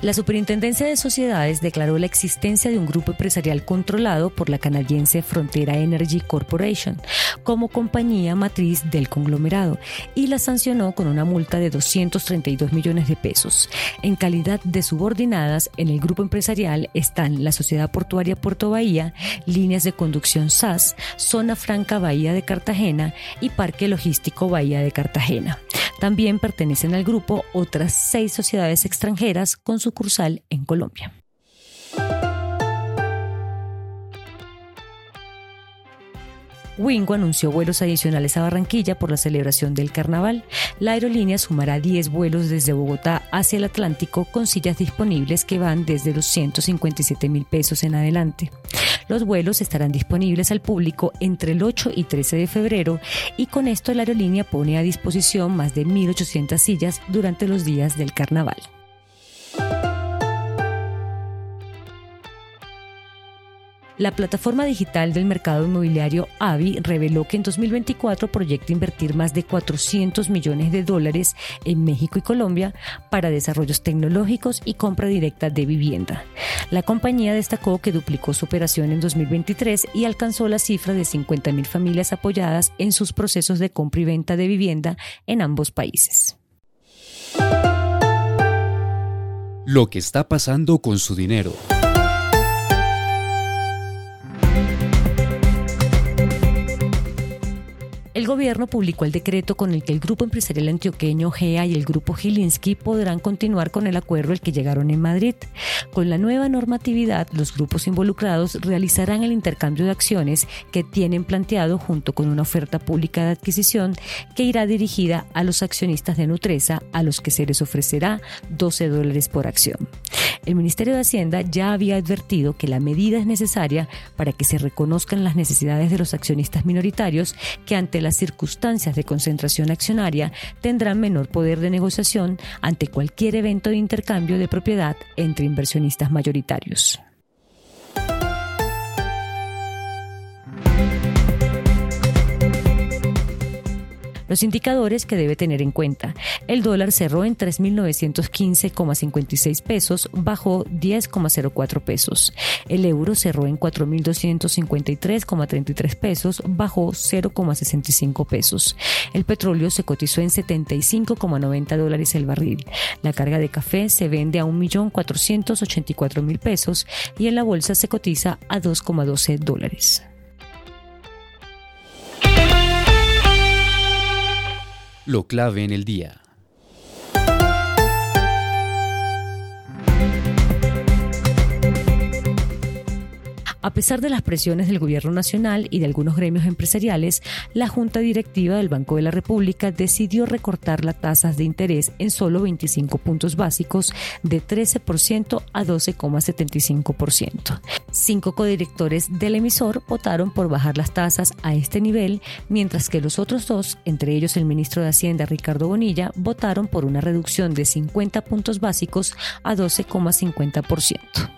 La Superintendencia de Sociedades declaró la existencia de un grupo empresarial controlado por la canadiense Frontera Energy Corporation como compañía matriz del conglomerado y la sancionó con una multa de 232 millones de pesos. En calidad de subordinadas en el grupo empresarial están la Sociedad Portuaria Puerto Bahía, Líneas de Conducción SAS, Zona Franca Bahía de Cartagena y Parque Logístico Bahía de Cartagena. También pertenecen al grupo otras seis sociedades extranjeras con sucursal en Colombia. Wingo anunció vuelos adicionales a Barranquilla por la celebración del carnaval. La aerolínea sumará 10 vuelos desde Bogotá hacia el Atlántico con sillas disponibles que van desde los 157 mil pesos en adelante. Los vuelos estarán disponibles al público entre el 8 y 13 de febrero y con esto la aerolínea pone a disposición más de 1.800 sillas durante los días del carnaval. La plataforma digital del mercado inmobiliario AVI reveló que en 2024 proyecta invertir más de 400 millones de dólares en México y Colombia para desarrollos tecnológicos y compra directa de vivienda. La compañía destacó que duplicó su operación en 2023 y alcanzó la cifra de 50.000 familias apoyadas en sus procesos de compra y venta de vivienda en ambos países. Lo que está pasando con su dinero. Gobierno publicó el decreto con el que el grupo empresarial antioqueño GEA y el grupo Gilinski podrán continuar con el acuerdo al que llegaron en Madrid. Con la nueva normatividad, los grupos involucrados realizarán el intercambio de acciones que tienen planteado junto con una oferta pública de adquisición que irá dirigida a los accionistas de Nutresa, a los que se les ofrecerá 12 dólares por acción. El Ministerio de Hacienda ya había advertido que la medida es necesaria para que se reconozcan las necesidades de los accionistas minoritarios que ante las circunstancias de concentración accionaria tendrán menor poder de negociación ante cualquier evento de intercambio de propiedad entre inversionistas mayoritarios. Los indicadores que debe tener en cuenta. El dólar cerró en 3.915,56 pesos, bajó 10,04 pesos. El euro cerró en 4.253,33 pesos, bajó 0,65 pesos. El petróleo se cotizó en 75,90 dólares el barril. La carga de café se vende a 1.484.000 pesos y en la bolsa se cotiza a 2,12 dólares. Lo clave en el día. A pesar de las presiones del Gobierno Nacional y de algunos gremios empresariales, la Junta Directiva del Banco de la República decidió recortar las tasas de interés en solo 25 puntos básicos de 13% a 12,75%. Cinco codirectores del emisor votaron por bajar las tasas a este nivel, mientras que los otros dos, entre ellos el ministro de Hacienda Ricardo Bonilla, votaron por una reducción de 50 puntos básicos a 12,50%.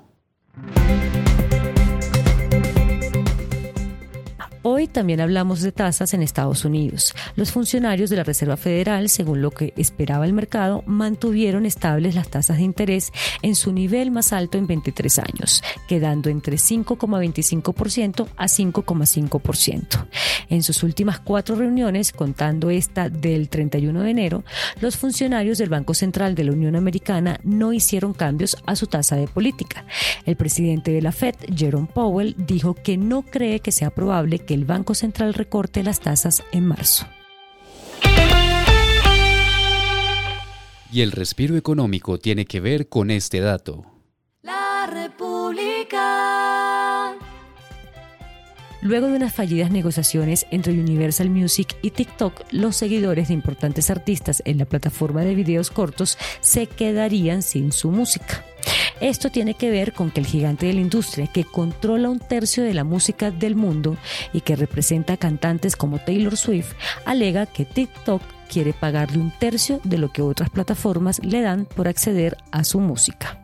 También hablamos de tasas en Estados Unidos. Los funcionarios de la Reserva Federal, según lo que esperaba el mercado, mantuvieron estables las tasas de interés en su nivel más alto en 23 años, quedando entre 5,25% a 5,5%. En sus últimas cuatro reuniones, contando esta del 31 de enero, los funcionarios del Banco Central de la Unión Americana no hicieron cambios a su tasa de política. El presidente de la Fed, Jerome Powell, dijo que no cree que sea probable que el Banco Central recorte las tasas en marzo. Y el respiro económico tiene que ver con este dato. La República. Luego de unas fallidas negociaciones entre Universal Music y TikTok, los seguidores de importantes artistas en la plataforma de videos cortos se quedarían sin su música. Esto tiene que ver con que el gigante de la industria, que controla un tercio de la música del mundo y que representa a cantantes como Taylor Swift, alega que TikTok quiere pagarle un tercio de lo que otras plataformas le dan por acceder a su música.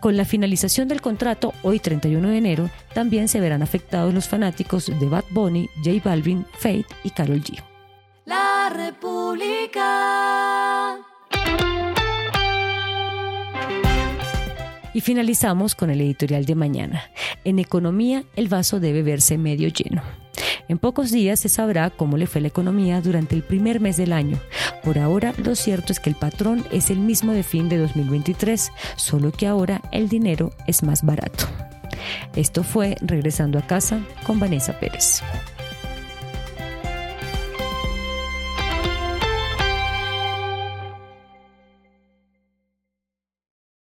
Con la finalización del contrato, hoy 31 de enero, también se verán afectados los fanáticos de Bad Bunny, J Balvin, Fate y Carol G. La República. Y finalizamos con el editorial de mañana. En economía, el vaso debe verse medio lleno. En pocos días se sabrá cómo le fue la economía durante el primer mes del año. Por ahora, lo cierto es que el patrón es el mismo de fin de 2023, solo que ahora el dinero es más barato. Esto fue Regresando a casa con Vanessa Pérez.